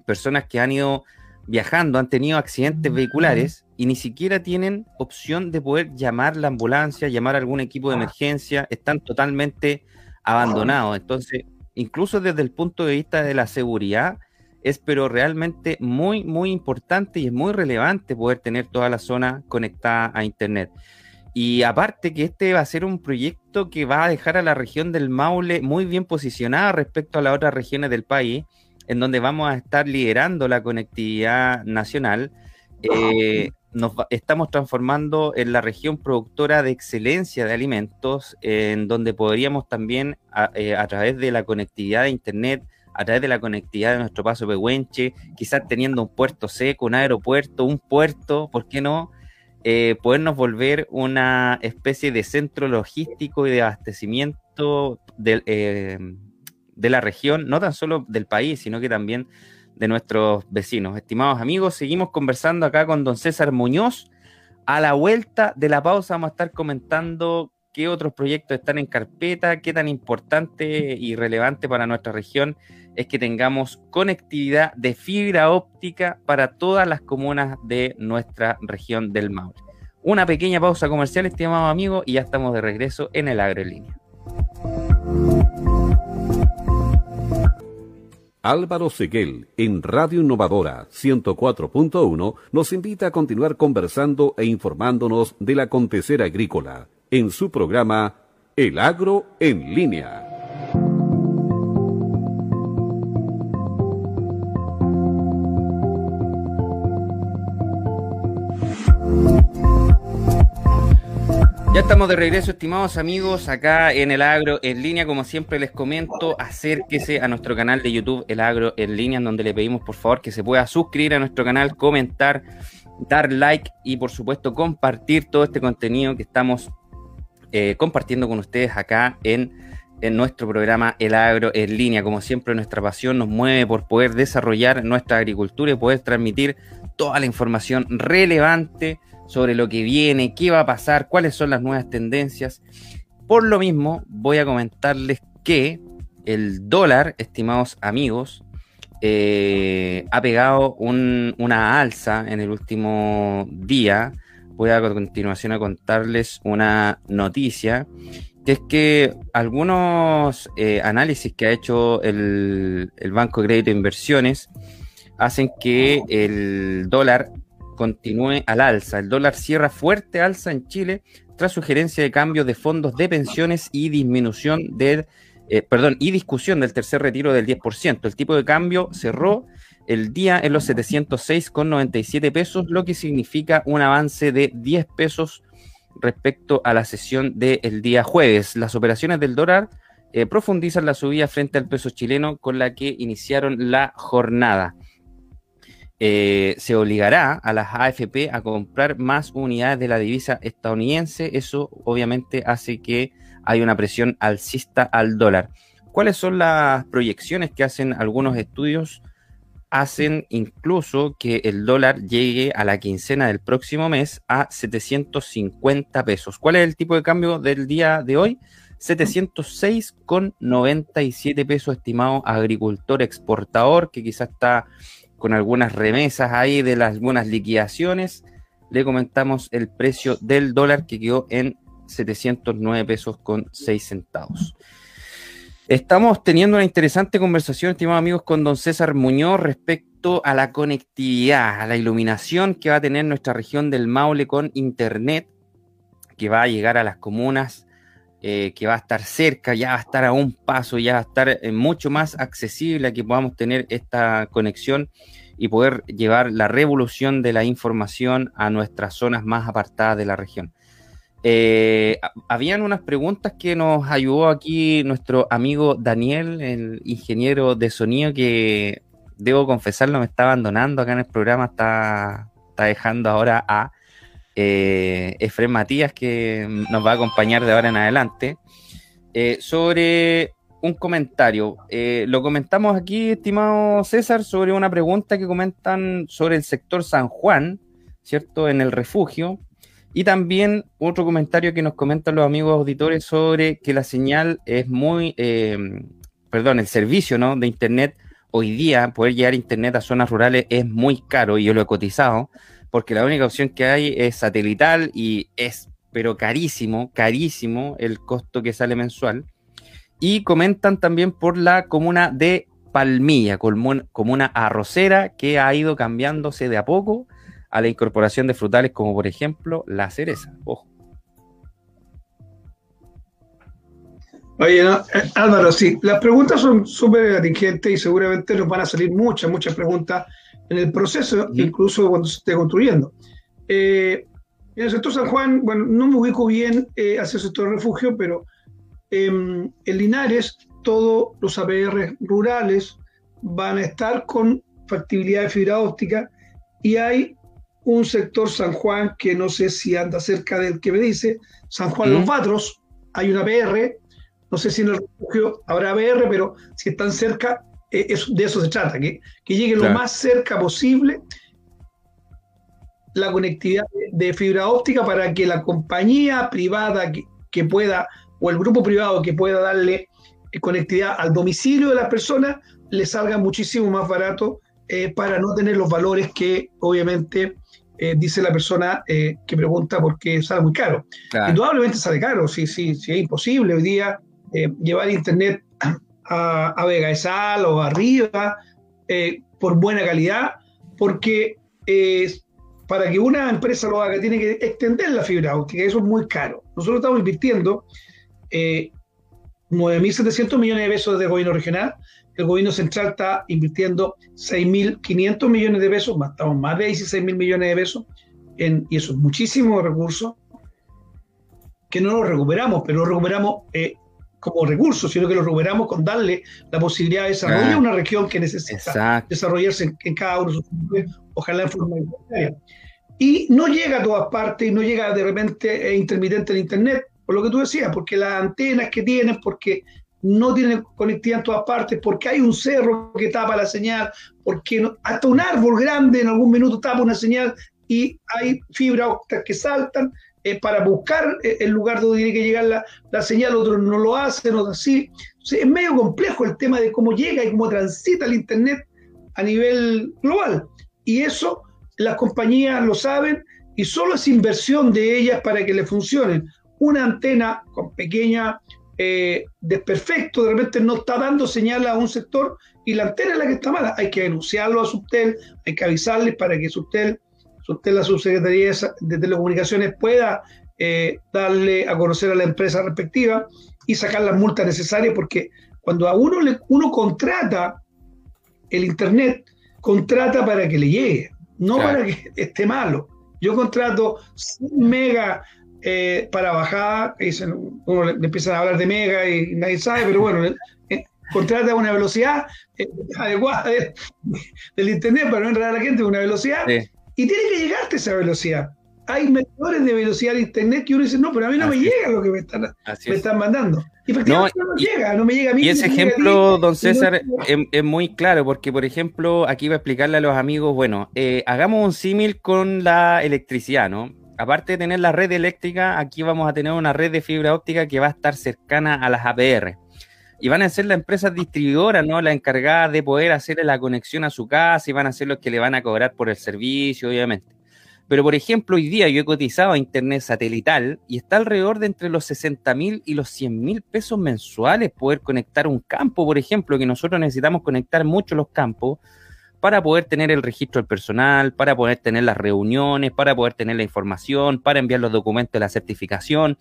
personas que han ido viajando han tenido accidentes vehiculares y ni siquiera tienen opción de poder llamar la ambulancia, llamar a algún equipo de emergencia, están totalmente abandonados. Entonces, incluso desde el punto de vista de la seguridad, es pero realmente muy, muy importante y es muy relevante poder tener toda la zona conectada a Internet. Y aparte que este va a ser un proyecto que va a dejar a la región del Maule muy bien posicionada respecto a las otras regiones del país, en donde vamos a estar liderando la conectividad nacional. Eh, nos estamos transformando en la región productora de excelencia de alimentos, en donde podríamos también, a, eh, a través de la conectividad de Internet, a través de la conectividad de nuestro paso Pehuenche, quizás teniendo un puerto seco, un aeropuerto, un puerto, ¿por qué no? Eh, podernos volver una especie de centro logístico y de abastecimiento eh, de, la región, no tan solo del país, sino que también de nuestros vecinos. Estimados amigos, seguimos conversando acá con don César Muñoz. A la vuelta de la pausa vamos a estar comentando qué otros proyectos están en carpeta, qué tan importante y relevante para nuestra región es que tengamos conectividad de fibra óptica para todas las comunas de nuestra región del Maule. Una pequeña pausa comercial, estimado amigo, y ya estamos de regreso en el agro en línea. Álvaro Seguel, en Radio Innovadora 104.1, nos invita a continuar conversando e informándonos del acontecer agrícola en su programa El Agro en línea. Ya estamos de regreso, estimados amigos, acá en el Agro en línea. Como siempre les comento, acérquese a nuestro canal de YouTube, El Agro en línea, en donde le pedimos por favor que se pueda suscribir a nuestro canal, comentar, dar like y por supuesto compartir todo este contenido que estamos eh, compartiendo con ustedes acá en, en nuestro programa El Agro en línea. Como siempre, nuestra pasión nos mueve por poder desarrollar nuestra agricultura y poder transmitir toda la información relevante sobre lo que viene, qué va a pasar, cuáles son las nuevas tendencias. Por lo mismo, voy a comentarles que el dólar, estimados amigos, eh, ha pegado una alza en el último día. Voy a, continuación a contarles una noticia, que es que algunos eh, análisis que ha hecho el, el Banco de Crédito de Inversiones hacen que el dólar continúe al alza. El dólar cierra fuerte alza en Chile tras sugerencia de cambios de fondos de pensiones y disminución del, eh, perdón, y discusión del tercer retiro del 10%. El tipo de cambio cerró el día en los 706,97 pesos, lo que significa un avance de 10 pesos respecto a la sesión del día jueves. Las operaciones del dólar eh, profundizan la subida frente al peso chileno con la que iniciaron la jornada. Eh, se obligará a las AFP a comprar más unidades de la divisa estadounidense. Eso obviamente hace que haya una presión alcista al dólar. ¿Cuáles son las proyecciones que hacen algunos estudios hacen incluso que el dólar llegue a la quincena del próximo mes a 750 pesos. ¿Cuál es el tipo de cambio del día de hoy? 706,97 pesos, estimado agricultor exportador, que quizás está con algunas remesas ahí de las algunas liquidaciones. Le comentamos el precio del dólar que quedó en 709 pesos con 6 centavos. Estamos teniendo una interesante conversación, estimados amigos, con don César Muñoz respecto a la conectividad, a la iluminación que va a tener nuestra región del Maule con Internet, que va a llegar a las comunas, eh, que va a estar cerca, ya va a estar a un paso, ya va a estar eh, mucho más accesible a que podamos tener esta conexión y poder llevar la revolución de la información a nuestras zonas más apartadas de la región. Eh, habían unas preguntas que nos ayudó aquí nuestro amigo Daniel, el ingeniero de sonido, que debo confesarlo, me está abandonando acá en el programa, está, está dejando ahora a eh, Efren Matías, que nos va a acompañar de ahora en adelante, eh, sobre un comentario. Eh, lo comentamos aquí, estimado César, sobre una pregunta que comentan sobre el sector San Juan, ¿cierto? En el refugio y también otro comentario que nos comentan los amigos auditores sobre que la señal es muy, eh, perdón, el servicio ¿no? de Internet hoy día, poder llegar Internet a zonas rurales es muy caro y yo lo he cotizado, porque la única opción que hay es satelital y es, pero carísimo, carísimo el costo que sale mensual. Y comentan también por la comuna de Palmilla, comuna arrocera que ha ido cambiándose de a poco a la incorporación de frutales como por ejemplo la cereza. Ojo. Oye, eh, Álvaro, sí, las preguntas son súper atingentes y seguramente nos van a salir muchas, muchas preguntas en el proceso, incluso cuando se esté construyendo. Eh, en el sector San Juan, bueno, no me ubico bien eh, hacia el sector refugio, pero em, en Linares todos los APR rurales van a estar con factibilidad de fibra óptica y hay un sector San Juan que no sé si anda cerca del que me dice, San Juan Los Batros, hay una PR, no sé si en el refugio habrá PR, pero si están cerca, eh, de eso se trata, que, que llegue lo más cerca posible la conectividad de fibra óptica para que la compañía privada que, que pueda, o el grupo privado que pueda darle eh, conectividad al domicilio de las personas, le salga muchísimo más barato eh, para no tener los valores que obviamente eh, dice la persona eh, que pregunta por qué sale muy caro. Indudablemente sale caro, sí, sí, sí, es imposible hoy día llevar internet a, a, Vega de Sal o arriba por buena calidad, porque para que una empresa lo haga tiene que extender la fibra óptica, eso es muy caro. Nosotros estamos invirtiendo 9.700 millones de pesos de gobierno regional el gobierno central está invirtiendo 6.500 millones de pesos, estamos más de 16.000 millones de pesos, y eso es muchísimo recursos que no lo recuperamos, pero lo recuperamos eh, como recursos, sino que lo recuperamos con darle la posibilidad de desarrollar una región que necesita desarrollarse en, cada uno de sus ojalá en forma igualitaria. Y no llega a todas partes y no llega de repente eh, intermitente el Internet, por lo que tú decías, porque las antenas que tienen, porque no tiene conectividad en todas partes, porque hay un cerro que tapa la señal, porque hasta un árbol grande en algún minuto tapa una señal y hay fibra óptica que saltan para buscar eh, el lugar donde tiene que llegar la, la señal, otros no lo hacen, otros sí. es medio complejo el tema de cómo llega y cómo transita el Internet a nivel global. Y eso las compañías lo saben y solo es inversión de ellas para que le funcionen. Una antena con pequeña eh, desperfecto, de repente no está dando señal a un sector y la antena es la que está mala. Hay que denunciarlo a Subtel, hay que avisarles para que Subtel, Subtel la Subsecretaría de Telecomunicaciones, pueda eh, darle a conocer a la empresa respectiva y sacar las multas necesarias, porque cuando a uno, le, uno contrata el Internet, contrata para que le llegue, no para que esté malo. Yo contrato 100 mega eh, para bajada, dicen, uno le, empiezan a hablar de mega y nadie sabe, pero bueno, eh, contrata una velocidad eh, adecuada del internet para no entrar a la gente una velocidad y tiene que llegarte esa velocidad. hay medidores de velocidad de internet que uno dice, no, pero a mí no me llega lo que me están, me están mandando. Y efectivamente no, llega, no me llega a mí. Y ese ejemplo, don César, es, muy claro, porque por ejemplo, aquí va a explicarle a los amigos, bueno, eh, hagamos un símil con la electricidad, ¿no? Aparte de tener la red eléctrica, aquí vamos a tener una red de fibra óptica que va a estar cercana a las APR y van a ser las empresas distribuidoras, ¿no? La encargada de poder hacerle la conexión a su casa y van a ser los que le van a cobrar por el servicio, obviamente. Pero, por ejemplo, hoy día yo he cotizado a Internet satelital y está alrededor de entre los 60 mil y los 100 mil pesos mensuales poder conectar un campo, por ejemplo, que nosotros necesitamos conectar mucho los campos para poder tener el registro del personal, para poder tener las reuniones, para poder tener la información, para enviar los documentos de la certificación,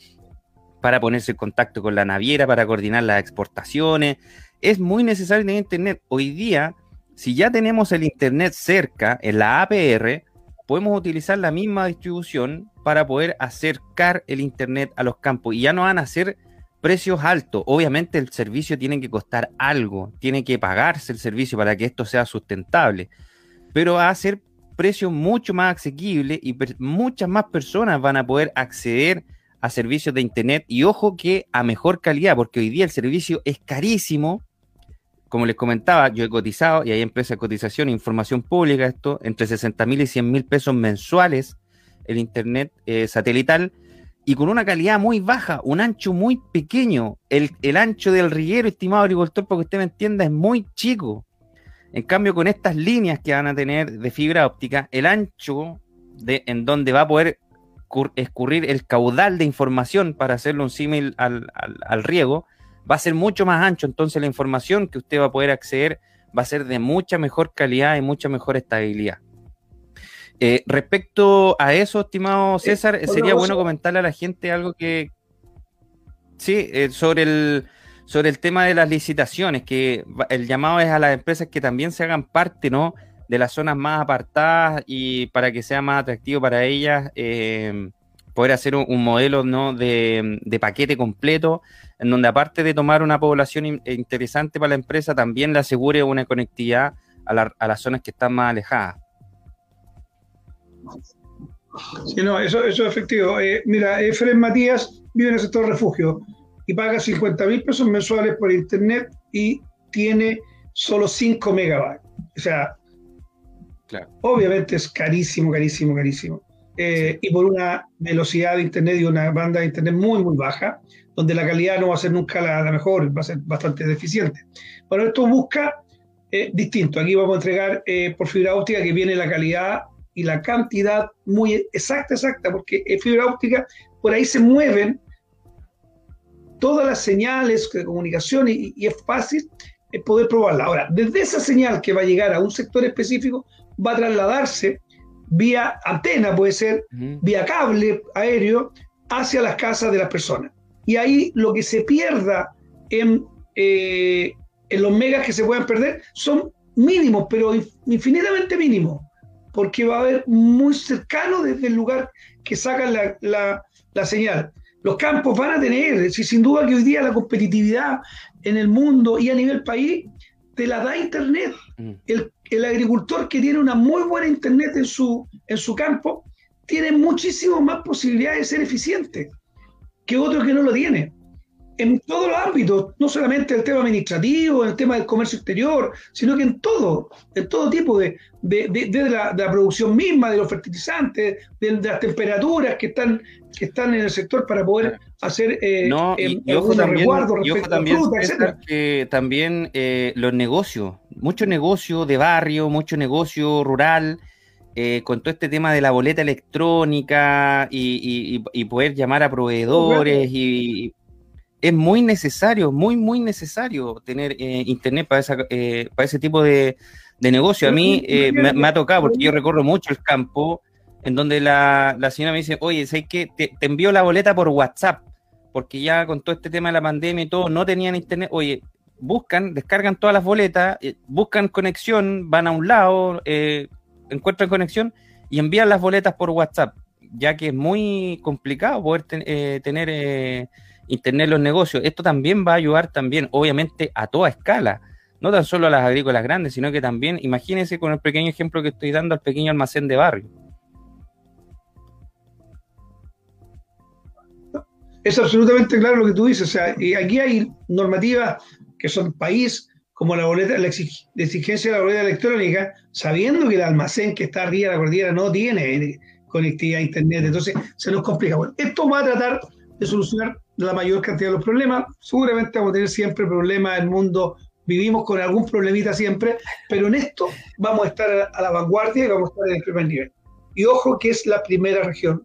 para ponerse en contacto con la naviera, para coordinar las exportaciones. Es muy necesario tener Internet. Hoy día, si ya tenemos el Internet cerca, en la APR, podemos utilizar la misma distribución para poder acercar el Internet a los campos y ya no van a ser precios altos. Obviamente el servicio tiene que costar algo, tiene que pagarse el servicio para que esto sea sustentable, pero va a ser precios mucho más asequibles y muchas más personas van a poder acceder servicios de Internet y ojo que a mejor calidad, porque hoy día el servicio es carísimo. Como les comentaba, yo he cotizado y hay empresas de cotización e información pública, esto, entre 60 mil y 100 mil pesos mensuales el Internet eh, satelital y con una calidad muy baja, un ancho muy pequeño. El, el, ancho del riguero, estimado agricultor, para que usted me entienda, es muy chico. En cambio, con estas líneas que van a tener de fibra óptica, el ancho de, en donde va a poder escurrir el caudal de información para hacerlo un símil al, riego, va a ser mucho más ancho. Entonces la información que usted va a poder acceder va a ser de mucha mejor calidad y mucha mejor estabilidad. Eh, respecto a eso, estimado César, sería bueno comentarle a la gente algo que... Sí, eh, sobre, el, sobre el tema de las licitaciones, que el llamado es a las empresas que también se hagan parte, ¿no? De las zonas más apartadas y para que sea más atractivo para ellas eh, poder hacer un, modelo ¿no? de, paquete completo en donde aparte de tomar una población interesante para la empresa también le asegure una conectividad a, las zonas que están más alejadas. Sí, no, eso, eso es efectivo. Eh, mira, Efren Matías vive en el sector refugio y paga 50 mil pesos mensuales por internet y tiene solo 5 megabytes. O sea, Obviamente es carísimo, carísimo, carísimo. Eh, y por una velocidad de Internet y una banda de Internet muy, muy baja, donde la calidad no va a ser nunca la, mejor, va a ser bastante deficiente. Bueno, esto busca eh, distinto. Aquí vamos a entregar eh, por fibra óptica que viene la calidad y la cantidad muy exacta, exacta, porque en fibra óptica por ahí se mueven todas las señales de comunicación y, y es fácil poder probarla. Ahora, desde esa señal que va a llegar a un sector específico, va a trasladarse vía antena, puede ser, vía cable aéreo, hacia las casas de las personas. Y ahí lo que se pierda en, eh, en los megas que se puedan perder son mínimos, pero infinitamente mínimos, porque va a haber muy cercano desde el lugar que sacan la, la, señal. Los campos van a tener, sin duda que hoy día la competitividad en el mundo y a nivel país te la da Internet. El, el, agricultor que tiene una muy buena Internet en su, en su campo tiene muchísimas más posibilidades de ser eficiente que otro que no lo tiene en todos los ámbitos, no solamente el tema administrativo, el tema del comercio exterior, sino que en todo, en todo tipo de, de, la, producción misma, de los fertilizantes, de, las temperaturas que están, que están en el sector para poder hacer eh, no, y, eh, ojo también, y ojo también, Que también eh, los negocios, mucho negocio de barrio, mucho negocio rural, con todo este tema de la boleta electrónica y, y poder llamar a proveedores y, es muy necesario, muy, muy necesario tener eh, internet para, esa, eh, para ese tipo de, negocio. A mí eh, me, ha tocado, porque yo recorro mucho el campo, en donde la, señora me dice, oye, ¿sabes qué? Te, te, envío la boleta por WhatsApp, porque ya con todo este tema de la pandemia y todo, no tenían internet. Oye, buscan, descargan todas las boletas, buscan conexión, van a un lado, encuentran conexión y envían las boletas por WhatsApp, ya que es muy complicado poder tener Internet los negocios. Esto también va a ayudar también, obviamente, a toda escala, no tan solo a las agrícolas grandes, sino que también, imagínense con el pequeño ejemplo que estoy dando al pequeño almacén de barrio. es absolutamente claro lo que tú dices. O sea, aquí hay normativas que son país, como la boleta, la exigencia de la boleta electrónica, sabiendo que el almacén que está arriba de la cordillera no tiene conectividad a internet, entonces se nos complica. Esto va a tratar de solucionar la mayor cantidad de los problemas. Seguramente vamos a tener siempre problemas en el mundo, vivimos con algún problemita siempre, pero en esto vamos a estar a la vanguardia y vamos a estar en el primer nivel. Y ojo que es la primera región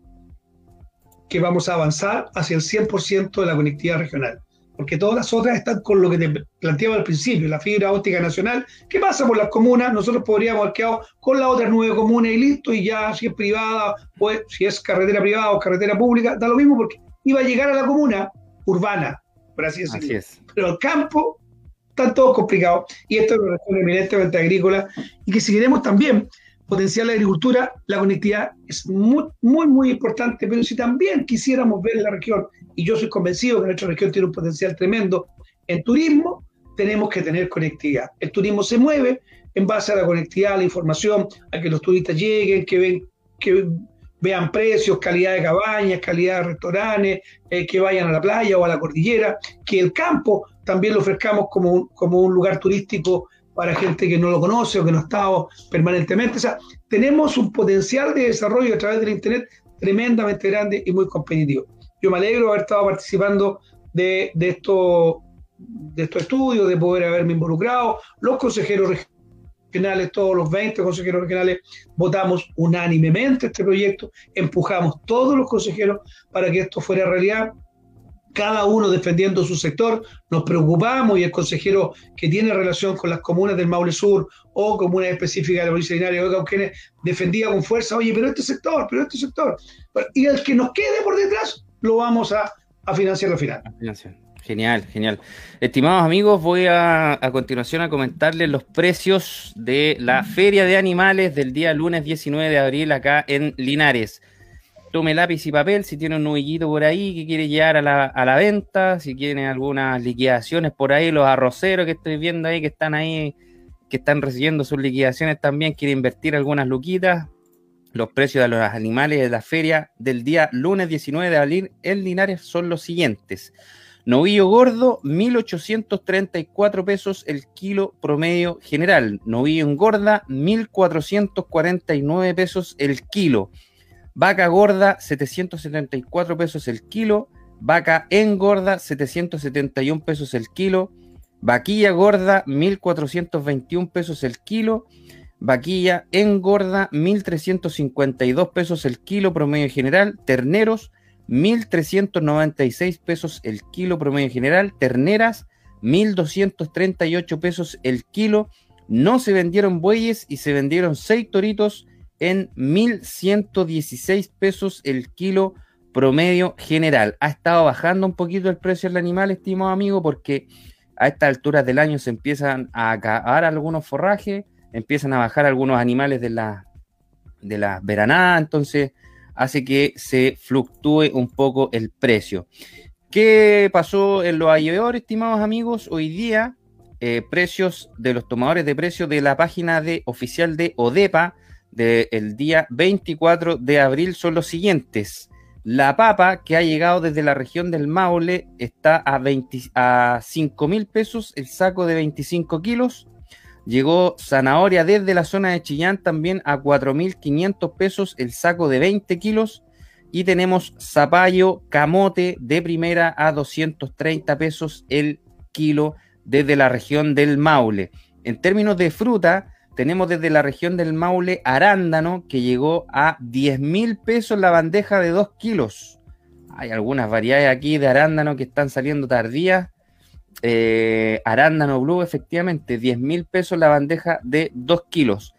que vamos a avanzar hacia el 100% de la conectividad regional. Porque todas las otras están con lo que te planteaba al principio, la fibra óptica nacional, que pasa por las comunas, nosotros podríamos haber quedado con las otras nueve comunas y listo, y ya si es privada, pues si es carretera privada o carretera pública, da lo mismo porque iba a llegar a la comuna urbana, por así decirlo. Pero el campo está todo complicado, y esto es una región eminentemente agrícola, y que si queremos también potenciar la agricultura, la conectividad es muy, muy, muy importante, pero si también quisiéramos ver la región, y yo soy convencido que nuestra región tiene un potencial tremendo en turismo, tenemos que tener conectividad. El turismo se mueve en base a la conectividad, a la información, a que los turistas lleguen, que, ven, que vean precios, calidad de cabañas, calidad de restaurantes, eh, que vayan a la playa o a la cordillera, que el campo también lo ofrezcamos como como un lugar turístico para gente que no lo conoce o que no ha estado permanentemente. O sea, tenemos un potencial de desarrollo a través del Internet tremendamente grande y muy competitivo. Yo me alegro de haber estado participando de, de, esto, de estos estudios, de poder haberme involucrado. Los consejeros regionales, todos los 20 consejeros regionales, votamos unánimemente este proyecto, empujamos todos los consejeros para que esto fuera realidad cada uno defendiendo su sector, nos preocupamos y el consejero que tiene relación con las comunas del Maule Sur o comunas específicas de la provincia de Linares defendía con fuerza, oye, pero este sector, pero este sector. Y el que nos quede por detrás, lo vamos a, financiar al final. Genial, genial. Estimados amigos, voy a, a continuación a comentarles los precios de la Feria de Animales del día lunes 19 de abril acá en Linares tome lápiz y papel si tiene un nubillito por ahí que quiere llegar a la, a la venta, si tiene algunas liquidaciones por ahí, los arroceros que estoy viendo ahí que están ahí, que están recibiendo sus liquidaciones también, quiere invertir algunas luquitas. Los precios de los animales de la feria del día lunes 19 de abril en Linares son los siguientes. Novillo gordo, 1.834 pesos el kilo promedio general. Novillo engorda, 1.449 pesos el kilo. Vaca gorda, 774 pesos el kilo. Vaca engorda, 771 pesos el kilo. Vaquilla gorda, 1421 pesos el kilo. Vaquilla engorda, 1352 pesos el kilo promedio general. Terneros, 1396 pesos el kilo promedio general. Terneras, 1238 pesos el kilo. No se vendieron bueyes y se vendieron seis toritos en 1.116 pesos el kilo promedio general. Ha estado bajando un poquito el precio del animal, estimado amigo, porque a estas alturas del año se empiezan a acabar algunos forrajes, empiezan a bajar algunos animales de la, de la veranada, entonces hace que se fluctúe un poco el precio. ¿Qué pasó en los ayer, estimados amigos? Hoy día, eh, precios de los tomadores de precios de la página de, oficial de ODEPA del día 24 de abril son los siguientes. La papa que ha llegado desde la región del Maule está a, 20, a 5 mil pesos el saco de 25 kilos. Llegó zanahoria desde la zona de Chillán también a 4.500 pesos el saco de 20 kilos. Y tenemos zapallo camote de primera a 230 pesos el kilo desde la región del Maule. En términos de fruta, tenemos desde la región del Maule arándano que llegó a 10 mil pesos la bandeja de 2 kilos. Hay algunas variedades aquí de arándano que están saliendo tardías. Eh, arándano blue, efectivamente, 10 mil pesos la bandeja de 2 kilos.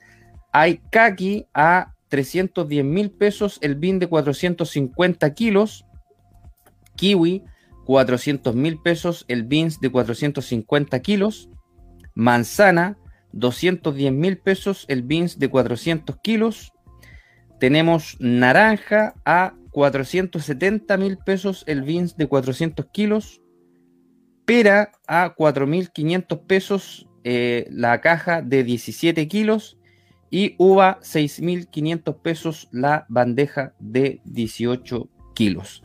Hay kaki a 310 mil pesos el bin de 450 kilos. Kiwi, 400 mil pesos el bin de 450 kilos. Manzana, 210 mil pesos el beans de 400 kilos. Tenemos naranja a 470 mil pesos el beans de 400 kilos. Pera a 4.500 pesos eh, la caja de 17 kilos. Y uva 6.500 pesos la bandeja de 18 kilos.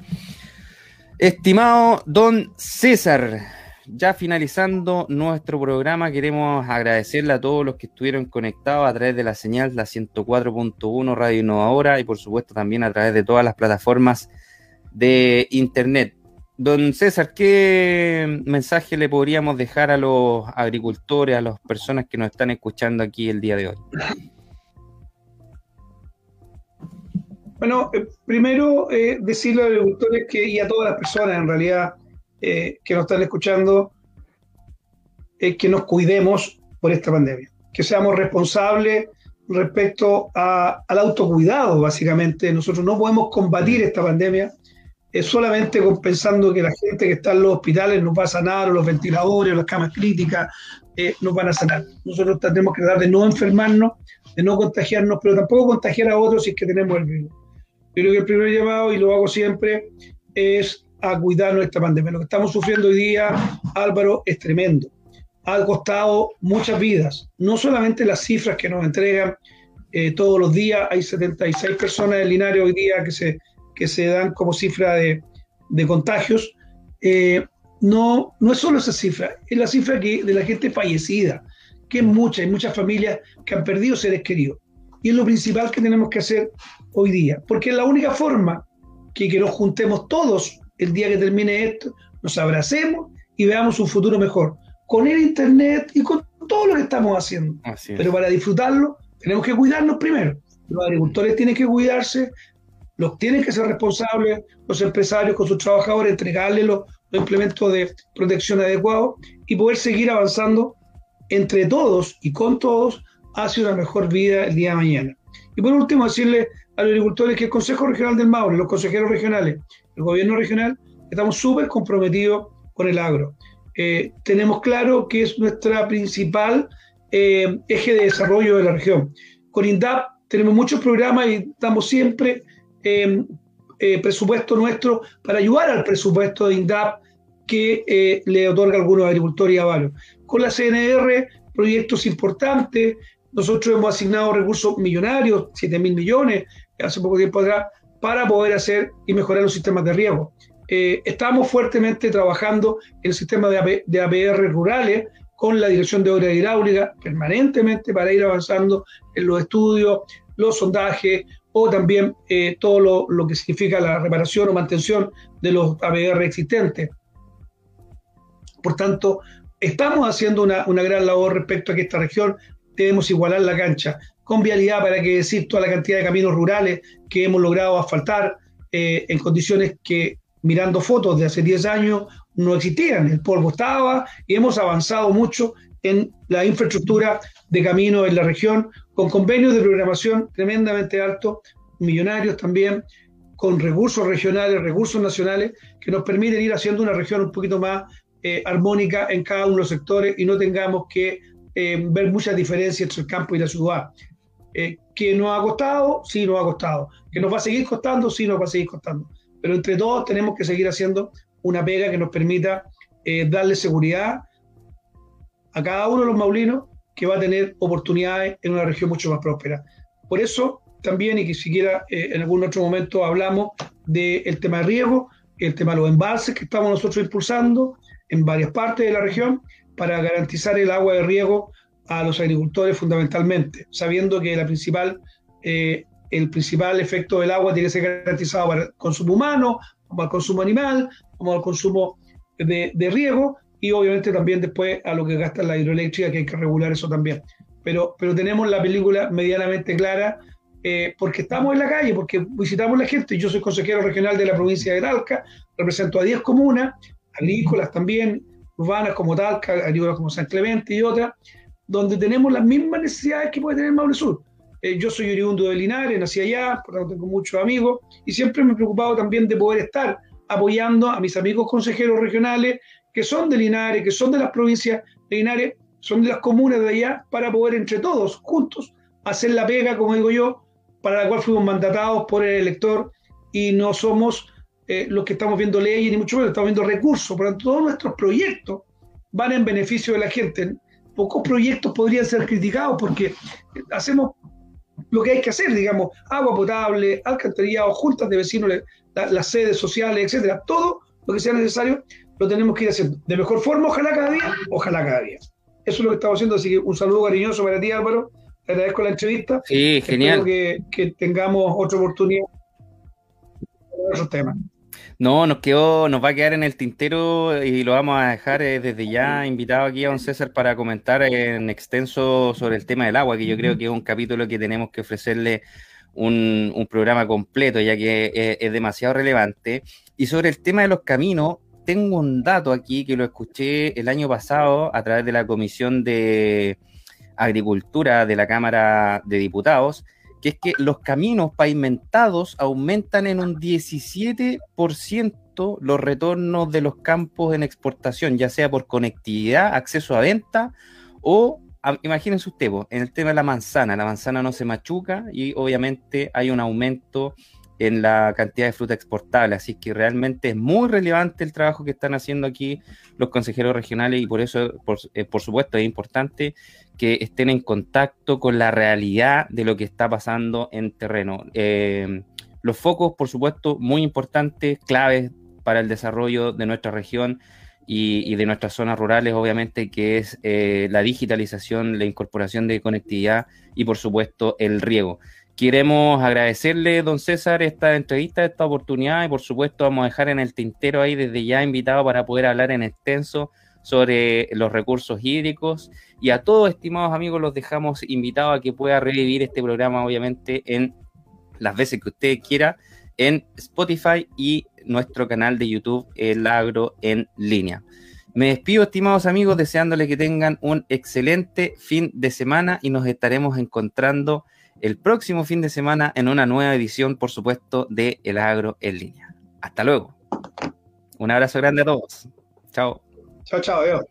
Estimado don César, ya finalizando nuestro programa, queremos agradecerle a todos los que estuvieron conectados a través de la señal la 104.1 Radio Innovadora y por supuesto también a través de todas las plataformas de internet. Don César, ¿qué mensaje le podríamos dejar a los agricultores, a las personas que nos están escuchando aquí el día de hoy? Bueno, eh, primero eh, decirle a los agricultores que, y a todas las personas en realidad eh, que nos están escuchando, que nos cuidemos por esta pandemia, que seamos responsables respecto al autocuidado, básicamente. Nosotros no podemos combatir esta pandemia es solamente pensando que la gente que está en los hospitales no va a sanar, o los ventiladores, o las camas críticas eh, no van a sanar. Nosotros tenemos que tratar de no enfermarnos, de no contagiarnos, pero tampoco contagiar a otros si es que tenemos el virus. Yo creo que el primer llamado, y lo hago siempre, es a cuidar nuestra pandemia. Lo que estamos sufriendo hoy día, Álvaro, es tremendo. Ha costado muchas vidas, no solamente las cifras que nos entregan eh, todos los días, hay 76 personas en Linares hoy día que se que se dan como cifra de, contagios, eh, no, no es solo esa cifra, es la cifra que, de la gente fallecida, que es mucha, hay muchas familias que han perdido seres queridos. Y es lo principal que tenemos que hacer hoy día, porque es la única forma que, que nos juntemos todos el día que termine esto, nos abracemos y veamos un futuro mejor, con el Internet y con todo lo que estamos haciendo. Pero para disfrutarlo tenemos que cuidarnos primero. Los agricultores tienen que cuidarse, los tienen que ser responsables los empresarios con sus trabajadores, entregarles los, implementos de protección adecuados y poder seguir avanzando entre todos y con todos hacia una mejor vida el día de mañana. Y por último, decirle a los agricultores que el Consejo Regional del Maule, los consejeros regionales, el gobierno regional, estamos súper comprometidos con el agro. Eh, tenemos claro que es nuestra principal eh, eje de desarrollo de la región. Con INDAP tenemos muchos programas y estamos siempre eh, eh, presupuesto nuestro para ayudar al presupuesto de INDAP que eh, le otorga a algunos agricultores y avalos. Con la CNR, proyectos importantes, nosotros hemos asignado recursos millonarios, 7 mil millones, hace poco tiempo atrás, para poder hacer y mejorar los sistemas de riego. estamos fuertemente trabajando en el sistema de, de APR rurales con la Dirección de Obra Hidráulica permanentemente para ir avanzando en los estudios, los sondajes, o también eh, todo lo, que significa la reparación o mantención de los ABR existentes. Por tanto, estamos haciendo una, gran labor respecto a que esta región debemos igualar la cancha, con vialidad, para que decir, toda la cantidad de caminos rurales que hemos logrado asfaltar eh, en condiciones que, mirando fotos de hace 10 años, no existían. El polvo estaba y hemos avanzado mucho en la infraestructura de caminos en la región, con convenios de programación tremendamente altos, millonarios también, con recursos regionales, recursos nacionales, que nos permiten ir haciendo una región un poquito más eh, armónica en cada uno de los sectores y no tengamos que eh, ver muchas diferencias entre el campo y la ciudad. Eh, que nos ha costado, sí nos ha costado. Que nos va a seguir costando, sí nos va a seguir costando. Pero entre todos tenemos que seguir haciendo una pega que nos permita darle seguridad a cada uno de los maulinos que va a tener oportunidades en una región mucho más próspera. Por eso también, y que siquiera eh, en algún otro momento hablamos del tema de riego, el tema de los embalses que estamos nosotros impulsando en varias partes de la región para garantizar el agua de riego a los agricultores fundamentalmente, sabiendo que la principal, eh, el principal efecto del agua tiene que ser garantizado para el consumo humano, como al consumo animal, como al consumo de, de riego, y obviamente también después a lo que gasta la hidroeléctrica, que hay que regular eso también. Pero, pero tenemos la película medianamente clara eh, porque estamos en la calle, porque visitamos la gente. Yo soy consejero regional de la provincia de Talca, represento a 10 comunas, agrícolas también, urbanas como Talca, agrícolas como San Clemente y otras, donde tenemos las mismas necesidades que puede tener Maule Sur. Eh, yo soy oriundo de Linares, nací allá, por lo tanto tengo muchos amigos y siempre me he preocupado también de poder estar apoyando a mis amigos consejeros regionales que son de Linares, que son de las provincias de Linares, son de las comunas de allá, para poder entre todos, juntos, hacer la pega, como digo yo, para la cual fuimos mandatados por el elector y no somos eh, los que estamos viendo leyes, ni mucho menos, estamos viendo recursos. Por lo tanto, todos nuestros proyectos van en beneficio de la gente. Pocos proyectos podrían ser criticados porque hacemos lo que hay que hacer, digamos, agua potable, alcantarillado, juntas de vecinos, las sedes sociales, etcétera. Todo lo que sea necesario, lo tenemos que ir haciendo. De mejor forma, ojalá cada día, ojalá cada día. Eso es lo que estamos haciendo, así que un saludo cariñoso para ti, Álvaro. Te agradezco la entrevista. Sí, genial. Espero que, que tengamos otra oportunidad de otros temas. No, nos quedó, nos va a quedar en el tintero y lo vamos a dejar eh, desde ya invitado aquí a don César para comentar en extenso sobre el tema del agua, que yo creo que es un capítulo que tenemos que ofrecerle un, un programa completo, ya que es, es, demasiado relevante. Y sobre el tema de los caminos, tengo un dato aquí que lo escuché el año pasado a través de la Comisión de Agricultura de la Cámara de Diputados, que es que los caminos pavimentados aumentan en un 17% los retornos de los campos en exportación, ya sea por conectividad, acceso a venta o, imagínense usted, en el tema de la manzana, la manzana no se machuca y obviamente hay un aumento en la cantidad de fruta exportable. Así que realmente es muy relevante el trabajo que están haciendo aquí los consejeros regionales y por eso, por, eh, supuesto, es importante que estén en contacto con la realidad de lo que está pasando en terreno. Eh, los focos, por supuesto, muy importantes, claves para el desarrollo de nuestra región y, y de nuestras zonas rurales, obviamente, que es eh, la digitalización, la incorporación de conectividad y, por supuesto, el riego. Queremos agradecerle, don César, esta entrevista, esta oportunidad y por supuesto vamos a dejar en el tintero ahí desde ya invitado para poder hablar en extenso sobre los recursos hídricos y a todos, estimados amigos, los dejamos invitados a que pueda revivir este programa, obviamente, en las veces que usted quiera, en Spotify y nuestro canal de YouTube, El Agro en línea. Me despido, estimados amigos, deseándoles que tengan un excelente fin de semana y nos estaremos encontrando el próximo fin de semana en una nueva edición, por supuesto, de El Agro en línea. Hasta luego. Un abrazo grande a todos. Chao. Chao, chao, Dios.